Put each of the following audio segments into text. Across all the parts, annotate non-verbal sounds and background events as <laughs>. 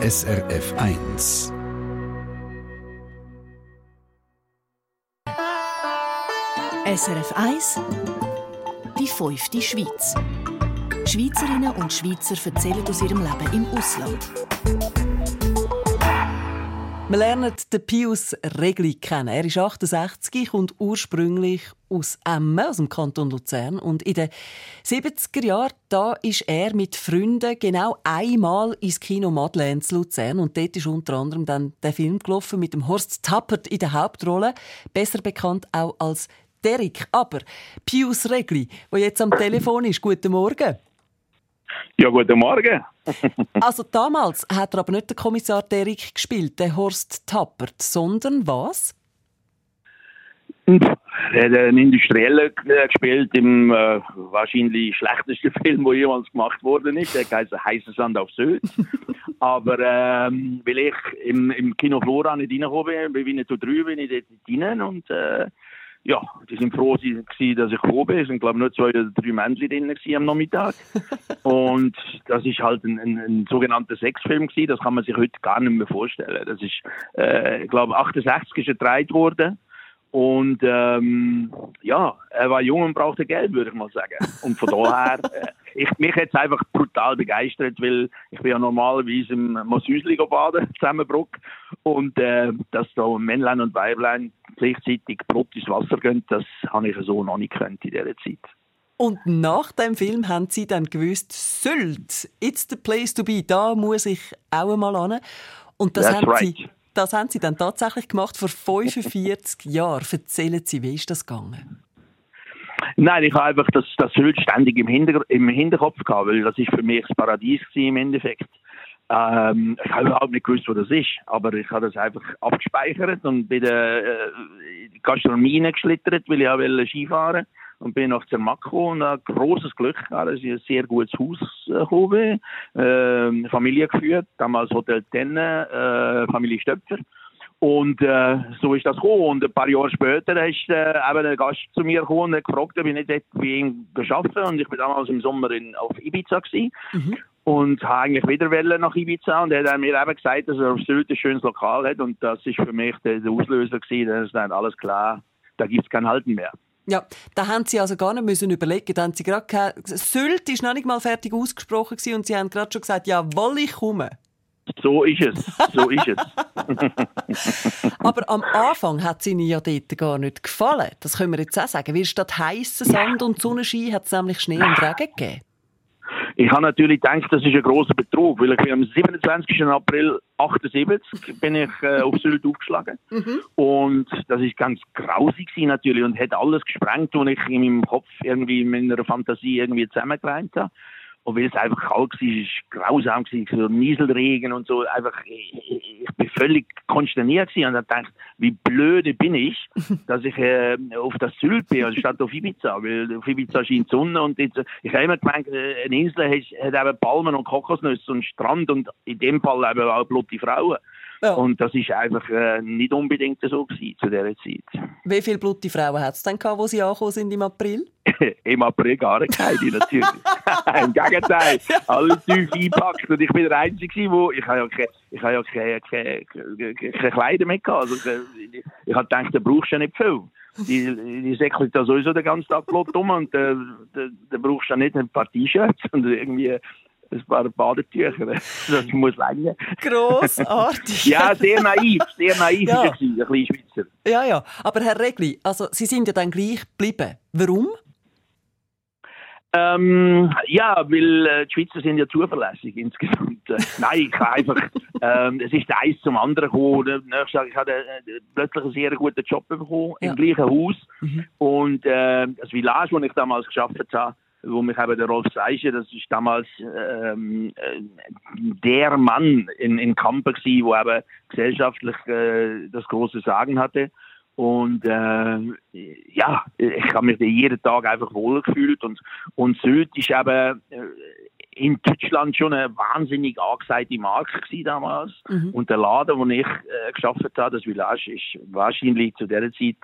SRF 1. SRF 1 Die fünfte Schweiz. Schweizerinnen und Schweizer erzählen aus ihrem Leben im Ausland. Wir lernen den Pius Regli kennen. Er ist 68, kommt ursprünglich aus Emmen, aus dem Kanton Luzern. Und in den 70er Jahren da ist er mit Freunden genau einmal ins Kino Madeleine zu Luzern. Und dort ist unter anderem dann der Film gelaufen mit dem Horst Tappert in der Hauptrolle. Besser bekannt auch als Derek. Aber Pius Regli, der jetzt am Telefon ist, guten Morgen. Ja, guten Morgen. <laughs> also damals hat er aber nicht den Kommissar Derrick gespielt, der Horst Tappert, sondern was? Er hat einen Industriellen gespielt im äh, wahrscheinlich schlechtesten <laughs> Film, der jemals gemacht worden ist. Der heißt Heißer Sand auf Sylt. <laughs> Aber ähm, weil ich im, im Kino Flora nicht reingekommen bin, bei Winnetou 3 bin ich dort rein und äh, ja, die sind froh, dass ich gekommen bin. Es waren, glaube ich, nur zwei oder drei Männchen drin am Nachmittag. <laughs> und das ist halt ein, ein, ein sogenannter Sexfilm gewesen. Das kann man sich heute gar nicht mehr vorstellen. Das ist, äh, ich glaube, 68 ist er gedreht worden. Und ähm, ja, er war jung und brauchte Geld, würde ich mal sagen. Und von daher, <laughs> äh, ich, mich es einfach brutal begeistert, weil ich bin ja normalerweise im Mosüsli baden, <laughs> Zusammenbruck. Und äh, dass da Männlein und Weiblein gleichzeitig Brot ins Wasser gehen, das habe ich so noch nicht gekannt in dieser Zeit. Und nach dem Film haben Sie dann gewusst, Sylt, it's the place to be, da muss ich auch einmal hin. Und das That's haben right. Sie das haben Sie dann tatsächlich gemacht vor 45 <laughs> Jahren. Erzählen Sie, wie ist das gegangen? Nein, ich habe einfach das, das Sylt ständig im, Hinter im Hinterkopf gehabt, weil das ist für mich das Paradies im Endeffekt. Ähm, ich habe überhaupt nicht gewusst, wo das ist, aber ich habe das einfach abgespeichert und bin äh, Gastronomie geschlittert, weil ich auch Skifahren und bin nach Zermatt gekommen und habe großes Glück gehabt, dass ich ein sehr gutes Haus äh, äh, Familie geführt, damals Hotel Tenne, äh, Familie Stöpfer. Und äh, so ist das gekommen. Und ein paar Jahre später ist äh, eben ein Gast zu mir gekommen und hat gefragt, ob ich nicht dort bei ihm arbeiten Und ich war damals im Sommer in, auf Ibiza. Gewesen. Mhm. Und habe eigentlich wieder nach Ibiza. Und er hat mir eben gesagt, dass er Sylt ein schönes Lokal hat. Und das ist für mich der, der Auslöser gewesen. Dann ist dann alles klar, da gibt es kein Halten mehr. Ja, da haben Sie also gar nicht müssen überlegen. Da haben Sie gerade Sylt ist noch nicht mal fertig ausgesprochen gewesen und Sie haben gerade schon gesagt, jawohl, ich komme. So ist es, so ist es. <laughs> Aber am Anfang hat es Ihnen ja dort gar nicht gefallen. Das können wir jetzt auch sagen. Weil statt heißen Sand und Sonnenschein hat es nämlich Schnee und Regen gegeben. Ich habe natürlich gedacht, das ist ein großer Betrug, weil ich am 27. April 78 bin ich äh, auf Sylt aufgeschlagen mhm. und das ist ganz grausig natürlich und hat alles gesprengt, was ich in meinem Kopf irgendwie in meiner Fantasie irgendwie zusammengereimt habe. Und weil es einfach kalt war, es war grausam, so Nieselregen und so. Einfach, ich, ich bin völlig konsterniert und habe gedacht, wie blöde bin ich, <laughs> dass ich äh, auf das Sylt bin, also statt auf Ibiza. Weil auf Ibiza scheint die Sonne und jetzt, ich habe immer gemeint, äh, eine Insel hat, hat eben Palmen und Kokosnüsse und Strand und in dem Fall eben auch blutige Frauen. Ja. Und das ist einfach äh, nicht unbedingt so gewesen zu dieser Zeit. Wie viele blutige Frauen hat es denn gehabt, wo sie angekommen sind im April? <laughs> Im April gar keine, natürlich. <laughs> Im Gegenteil, alle tief eingepackt. Und ich bin der Einzige, wo ich habe ja keine, ich habe ja keine, keine, keine Kleider mehr gehabt. Also ich, ich habe gedacht, da brauchst du ja nicht viel. Die, die säckelt da sowieso den ganzen Tag flott um und äh, da, da brauchst du ja nicht ein paar T-Shirts und irgendwie ein paar Badetücher. Das muss länger. Grossartig. ja, sehr naiv, sehr naiv ja. war ein kleiner Schweizer. Ja, ja. Aber Herr Regli, also Sie sind ja dann gleich geblieben. Warum? Ähm, ja, weil äh, die Schweizer sind ja zuverlässig insgesamt. Äh, nein, ich habe einfach, <laughs> ähm, es ist eins zum anderen gekommen. Ich habe äh, plötzlich einen sehr guten Job bekommen, ja. im gleichen Haus. Mhm. Und äh, das Village, das ich damals geschafft habe, wo mich eben der Rolf Seiche, das ist damals ähm, äh, der Mann in, in Kampen gsi, wo eben gesellschaftlich äh, das große Sagen hatte. Und äh, ja, ich habe mich jeden Tag einfach wohl gefühlt und, und Sylt ist eben, äh, in Deutschland schon eine wahnsinnig angesagte Marke damals. Mhm. Und der Laden, wo ich äh, geschafft habe, das Village, ist wahrscheinlich zu dieser Zeit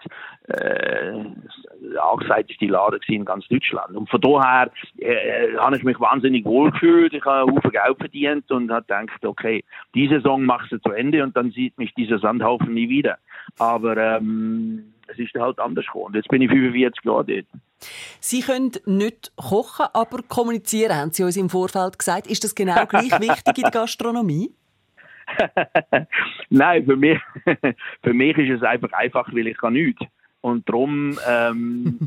äh, der angesagteste Laden in ganz Deutschland. Und von daher äh, habe ich mich wahnsinnig wohl gefühlt. Ich habe einen Haufen Geld verdient und habe gedacht, okay, diese Saison machst du zu Ende und dann sieht mich dieser Sandhaufen nie wieder. Aber ähm, es ist halt anders gekommen. Jetzt bin ich 45 Jahre dort. Sie können nicht kochen, aber kommunizieren, haben Sie uns im Vorfeld gesagt. Ist das genau gleich <laughs> wichtig in der Gastronomie? <laughs> Nein, für mich, <laughs> für mich ist es einfach einfach, weil ich kann nichts. Und darum ähm,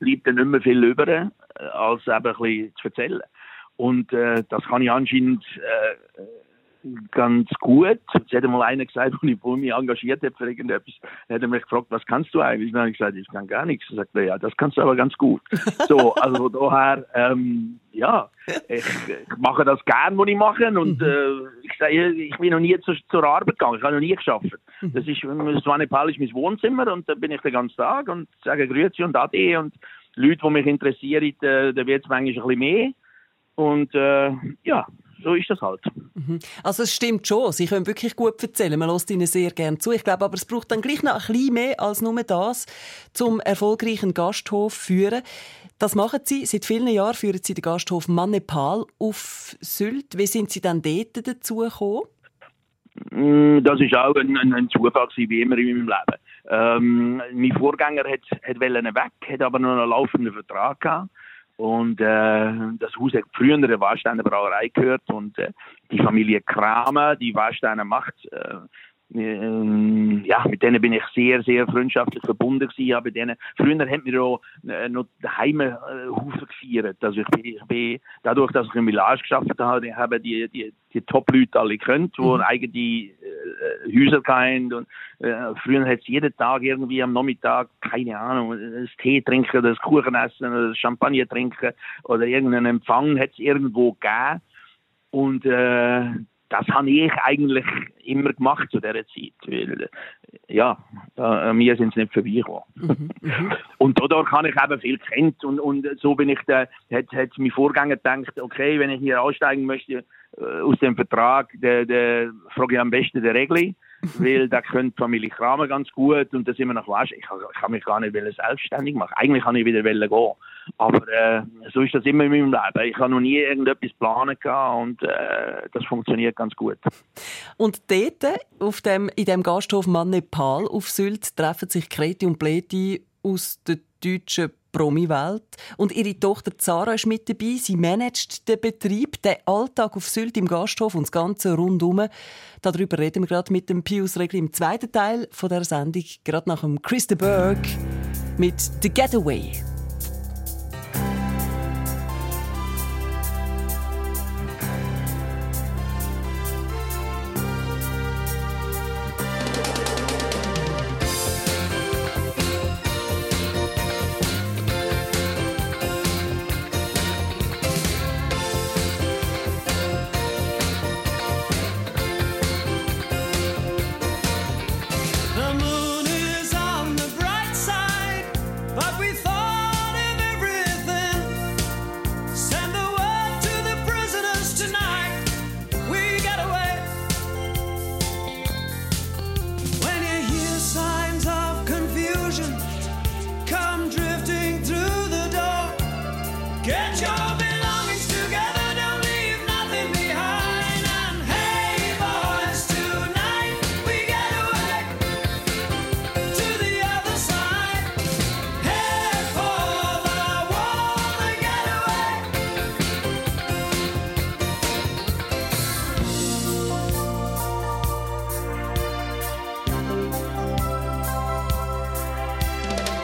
bleibt dann nicht mehr viel über, äh, als eben ein bisschen zu erzählen. Und äh, das kann ich anscheinend äh, ganz gut. Es hat mal einer gesagt, als ich mich engagiert habe für irgendetwas, hat er mich gefragt, was kannst du eigentlich? dann habe ich gesagt, ich kann gar nichts. Er sagt er, ja, das kannst du aber ganz gut. <laughs> so, also daher, ähm, ja, ich, ich, mache das gern, was ich mache. Und mhm. äh, ich sage, ich bin noch nie zu, zur Arbeit gegangen, ich habe noch nie geschafft. Mhm. Das ist, Swanepal ist mein Wohnzimmer und da bin ich den ganzen Tag und sage Grüezi und Ade und Leute, die mich interessieren, äh, da wird es manchmal ein bisschen mehr. Und äh, ja, so ist das halt. Mhm. Also es stimmt schon, Sie können wirklich gut erzählen, man lässt Ihnen sehr gerne zu. Ich glaube aber, es braucht dann gleich noch ein bisschen mehr als nur das, zum erfolgreichen Gasthof führen. Das machen Sie, seit vielen Jahren führen Sie den Gasthof Mannepal auf Sylt. Wie sind Sie dann dort dazu gekommen? Mm, das ist auch ein, ein, ein Zufall wie immer in meinem Leben. Ähm, mein Vorgänger hat, hat weg, hat aber noch einen laufenden Vertrag gehabt. Und äh, das Haus hat früher eine Warsteiner Brauerei gehört und äh, die Familie Kramer, die Warsteiner macht, äh, ähm, ja, mit denen bin ich sehr, sehr freundschaftlich verbunden gewesen. Bei denen, früher haben wir auch äh, noch daheim äh, Haufen gefeiert. Also ich bin, ich bin, dadurch, dass ich im Village geschafft habe, habe die, die, die Top-Leute alle gekannt, die mhm. eigene äh, Häuser hatten. Und, äh, früher hat es jeden Tag irgendwie am Nachmittag, keine Ahnung, das Tee trinken, das Kuchen essen, oder das Champagner trinken oder irgendeinen Empfang hat es irgendwo gegeben. Und äh, das habe ich eigentlich immer gemacht zu dieser Zeit, weil ja, äh, mir sind es nicht vorbeigekommen. Mhm, <laughs> mhm. und dadurch habe ich eben viel kennt und, und so bin ich da, hat, hat mein Vorgänger gedacht, okay, wenn ich hier aussteigen möchte äh, aus dem Vertrag, der, der frage ich am besten der Regel <laughs> weil da könnte Familie Kramer ganz gut und da sind wir noch was. Ich, ich kann mich gar nicht selbstständig machen. Eigentlich kann ich wieder gehen. Aber äh, so ist das immer in meinem Leben. Ich habe noch nie irgendetwas planen und äh, das funktioniert ganz gut. Und dort, auf dem, in dem Gasthof Mannepal auf Sylt, treffen sich Kreti und Pleti aus der deutschen Promi-Welt. Und ihre Tochter Zara ist mit dabei. Sie managt den Betrieb, den Alltag auf Sylt im Gasthof und das Ganze rundum. Darüber reden wir gerade mit dem Pius Regli im zweiten Teil von der Sendung, gerade nach dem Chris de Berg mit «The Getaway».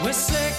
We're sick.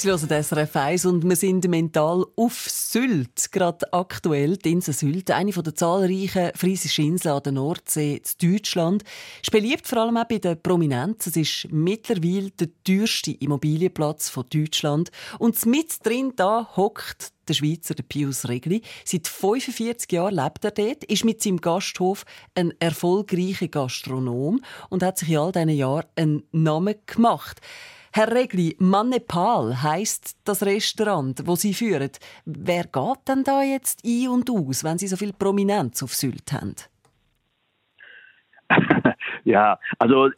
Sie hören SRF 1 und wir sind mental auf Sylt. Gerade aktuell, die Insel Sylt, eine der zahlreichen friesischen Inseln an der Nordsee in Deutschland. Ist beliebt vor allem auch bei den Prominenzen. Es ist mittlerweile der teuerste Immobilienplatz von Deutschland. Und mit drin da hockt der Schweizer der Pius Regli. Seit 45 Jahren lebt er dort, ist mit seinem Gasthof ein erfolgreicher Gastronom und hat sich in all diesen Jahren einen Namen gemacht. Herr Regli, Mannepal heisst das Restaurant, wo Sie führen. Wer geht denn da jetzt ein und aus, wenn Sie so viel Prominenz auf Sylt haben? <laughs> ja, also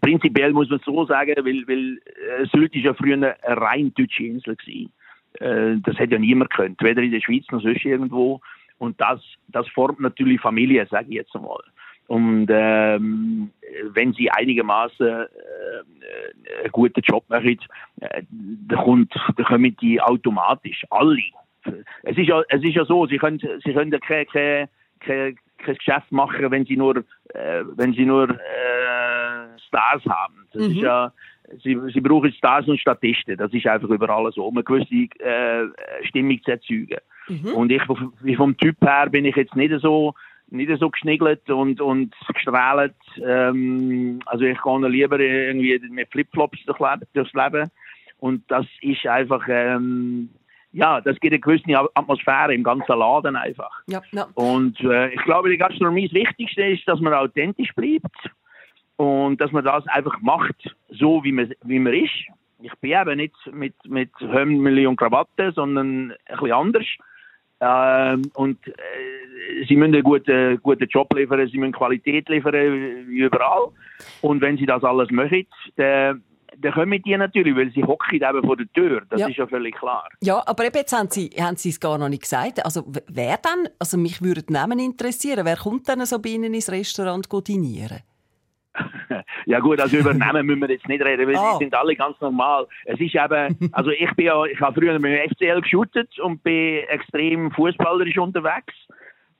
prinzipiell muss man so sagen, weil, weil äh, Sylt ist ja früher eine rein deutsche Insel gewesen. Äh, das hätte ja niemand können, weder in der Schweiz noch sonst irgendwo. Und das, das formt natürlich Familie, sage ich jetzt einmal. Und ähm, wenn sie einigermaßen äh, einen guten Job machen, äh, dann, kommt, dann kommen die automatisch alle. Es ist ja, es ist ja so, sie können, sie können kein, kein, kein, kein Geschäft machen, wenn sie nur, äh, wenn sie nur äh, Stars haben. Das mhm. ist ja, sie, sie brauchen Stars und Statisten. Das ist einfach überall so, um eine gewisse äh, Stimmung zu erzeugen. Mhm. Und ich, vom Typ her bin ich jetzt nicht so nicht so geschniggelt und, und gestrahlt. Ähm, also ich gehe lieber irgendwie mit Flipflops durchs Leben. Und das ist einfach, ähm, ja, das gibt eine gewisse Atmosphäre im ganzen Laden einfach. Ja, ja. Und äh, ich glaube, die Gastronomie das Wichtigste ist, dass man authentisch bleibt und dass man das einfach macht, so wie man, wie man ist. Ich bin eben nicht mit, mit Hemd und Krawatte, sondern ein bisschen anders. Ähm, und äh, sie müssen einen guten, guten Job liefern, sie müssen Qualität liefern, wie überall. Und wenn sie das alles machen, dann dann kommen die natürlich, weil sie hocken eben vor der Tür. Das ja. ist ja völlig klar. Ja, aber eben jetzt haben Sie, haben sie es gar noch nicht gesagt. Also wer dann, also mich würde Namen interessieren, wer kommt dann so bei Ihnen ins Restaurant dinieren? Ja gut, also über Namen müssen wir jetzt nicht reden, weil oh. die sind alle ganz normal. Es ist eben, also ich bin ja, ich habe früher mit dem FCL geshootet und bin extrem fußballerisch unterwegs.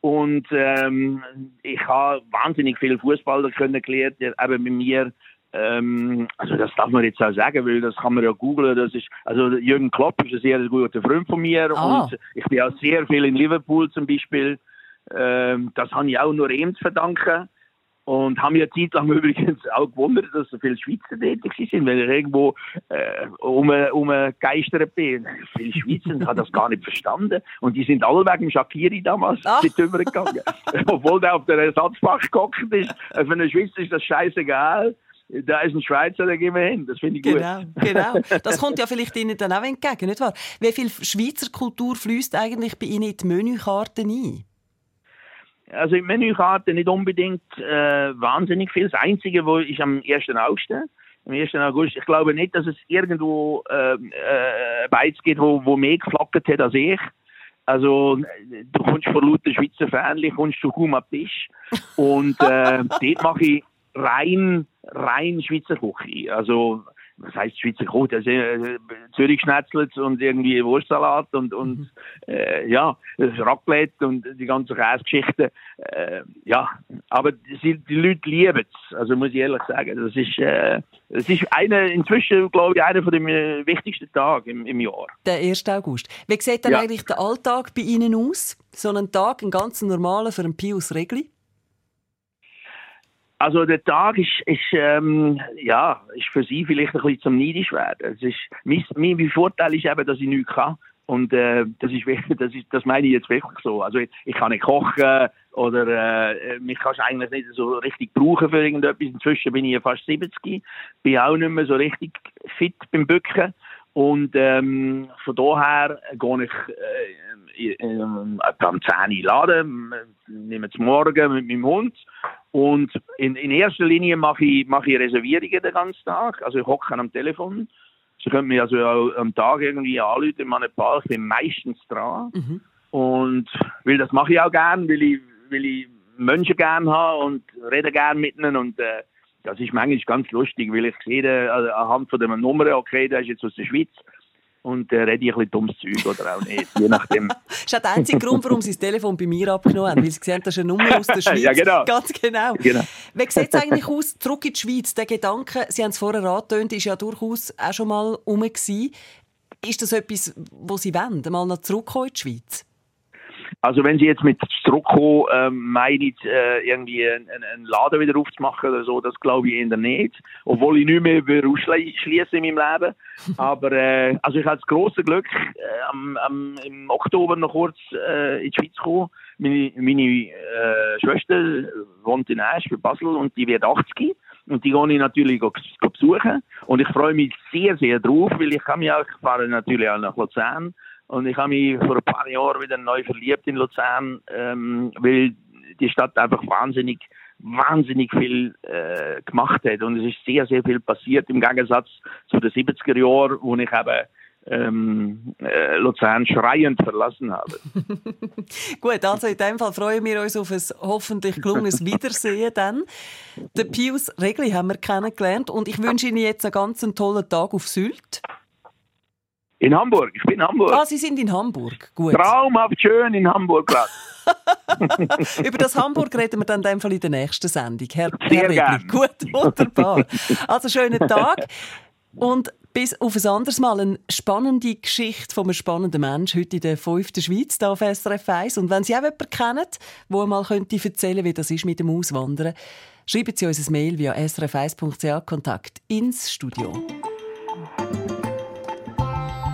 Und ähm, ich habe wahnsinnig viele Fußballer kennengelernt, eben bei mir. Ähm, also das darf man jetzt auch sagen, weil das kann man ja googeln. Das ist also Jürgen Klopp ist ein sehr guter Freund von mir oh. und ich bin auch sehr viel in Liverpool zum Beispiel. Ähm, das habe ich auch nur ihm zu verdanken. Und haben ja Zeit lang <laughs> übrigens auch gewundert, dass so viele Schweizer tätig sind, weil ich irgendwo äh, um, um geistert bin. Viele Schweizer <laughs> haben das gar nicht verstanden. Und die sind alle wegen Shakiri damals Ach. mit gegangen. <laughs> Obwohl der auf der Ersatzbank gehockt ist. Für einen Schweizer ist das scheißegal da ist ein Schweizer, da gehen wir hin. Das finde ich genau, gut. Genau, Das kommt ja vielleicht Ihnen dann auch entgegen, nicht wahr? Wie viel Schweizer Kultur fließt eigentlich bei Ihnen in die Menükarte ein? Also in Menükarte nicht unbedingt äh, wahnsinnig viel. Das Einzige, wo ich am 1. August, am 1. August, ich glaube nicht, dass es irgendwo äh, äh, Beiz gibt, wo, wo mehr geflackert hat als ich. Also du kommst von lauter Schweizer Fähnchen, kommst du kaum ab Tisch. Und äh, <laughs> dort mache ich rein, rein Schweizer Küche. Also was heißt Schweizer Koch? Also, äh, Zürich schnetzelt und irgendwie Wurstsalat und, und mhm. äh, ja, Raclette und die ganzen Käsegeschichten. Äh, ja, aber die, die Leute lieben es, also muss ich ehrlich sagen. Das ist, äh, das ist eine, inzwischen, glaube ich, einer der äh, wichtigsten Tage im, im Jahr. Der 1. August. Wie sieht dann ja. eigentlich der Alltag bei Ihnen aus? So ein Tag, ein ganz normaler für einen Pius Regli? Also der Tag ist, ist ähm, ja, ist für sie vielleicht ein bisschen zum neidisch werden. Es ist, mein, mein Vorteil ist eben, dass ich nichts kann. Und äh, das, ist, das, ist, das meine ich jetzt wirklich so. Also ich, ich kann nicht kochen oder äh, mich kannst eigentlich nicht so richtig brauchen für irgendetwas. Inzwischen bin ich ja fast 70, bin auch nicht mehr so richtig fit beim Bücken. Und ähm, von daher gehe ich äh, äh, am 10 Uhr laden, nehme es morgen mit meinem Hund und in, in erster Linie mache ich, mache ich Reservierungen den ganzen Tag. Also ich hocke am Telefon. Sie können mich also auch am Tag irgendwie anrufen in meinem Park. Ich bin meistens dran. Mhm. Und weil das mache ich auch gern, weil ich, weil ich Menschen gern habe und rede gern mit ihnen. Und äh, das ist manchmal ganz lustig, weil ich sehe also anhand von der Nummer, okay, der ist jetzt aus der Schweiz und äh, rede ich ein bisschen dummes Zeug oder auch nicht, je nachdem. <laughs> das ist auch der einzige Grund, warum sie das Telefon bei mir abgenommen haben, weil sie gesehen das ist eine Nummer aus der <laughs> Schweiz. ja, genau. Ganz genau. genau. Wie sieht es eigentlich aus, zurück in die Schweiz? Der Gedanke, Sie haben es vorher angetönt, ist ja durchaus auch schon mal rum gewesen. Ist das etwas, wo Sie wollen, mal noch zurückkommen in die Schweiz? Also wenn Sie jetzt mit zurückkommen, ähm, meinen, äh, irgendwie einen, einen Laden wieder aufzumachen oder so, das glaube ich eher nicht. Obwohl ich nicht mehr ausschließen in meinem Leben. <laughs> Aber äh, also ich hatte das große Glück, äh, am, am, im Oktober noch kurz äh, in die Schweiz zu kommen. Meine, meine äh, Schwester wohnt in Asch bei Basel und die wird 80. Und die gehe ich natürlich go, go besuchen. Und ich freue mich sehr, sehr drauf, weil ich kann mich auch, ich fahre natürlich auch nach Luzern und ich habe mich vor ein paar Jahren wieder neu verliebt in Luzern, ähm, weil die Stadt einfach wahnsinnig, wahnsinnig viel äh, gemacht hat. Und es ist sehr, sehr viel passiert im Gegensatz zu den 70er Jahren, wo ich eben ähm, äh, Luzern schreiend verlassen habe. <laughs> Gut, also in dem Fall freuen wir uns auf ein hoffentlich gelungenes Wiedersehen dann. Den Pius Regli haben wir kennengelernt und ich wünsche Ihnen jetzt einen ganz tollen Tag auf Sylt. In Hamburg, ich bin in Hamburg. Ah, Sie sind in Hamburg, gut. Traumhaft schön in Hamburg gerade. <laughs> Über das Hamburg reden wir dann in, dem Fall in der nächsten Sendung. Herr, Sehr gerne. Gut, wunderbar. Also schönen Tag und bis auf ein anderes Mal eine spannende Geschichte von einem spannenden Menschen heute in der fünften Schweiz hier auf SRF 1. Und wenn Sie auch jemanden kennen, der mal könnte erzählen wie das ist mit dem Auswandern, schreiben Sie uns ein Mail via srf1.ch Kontakt ins Studio.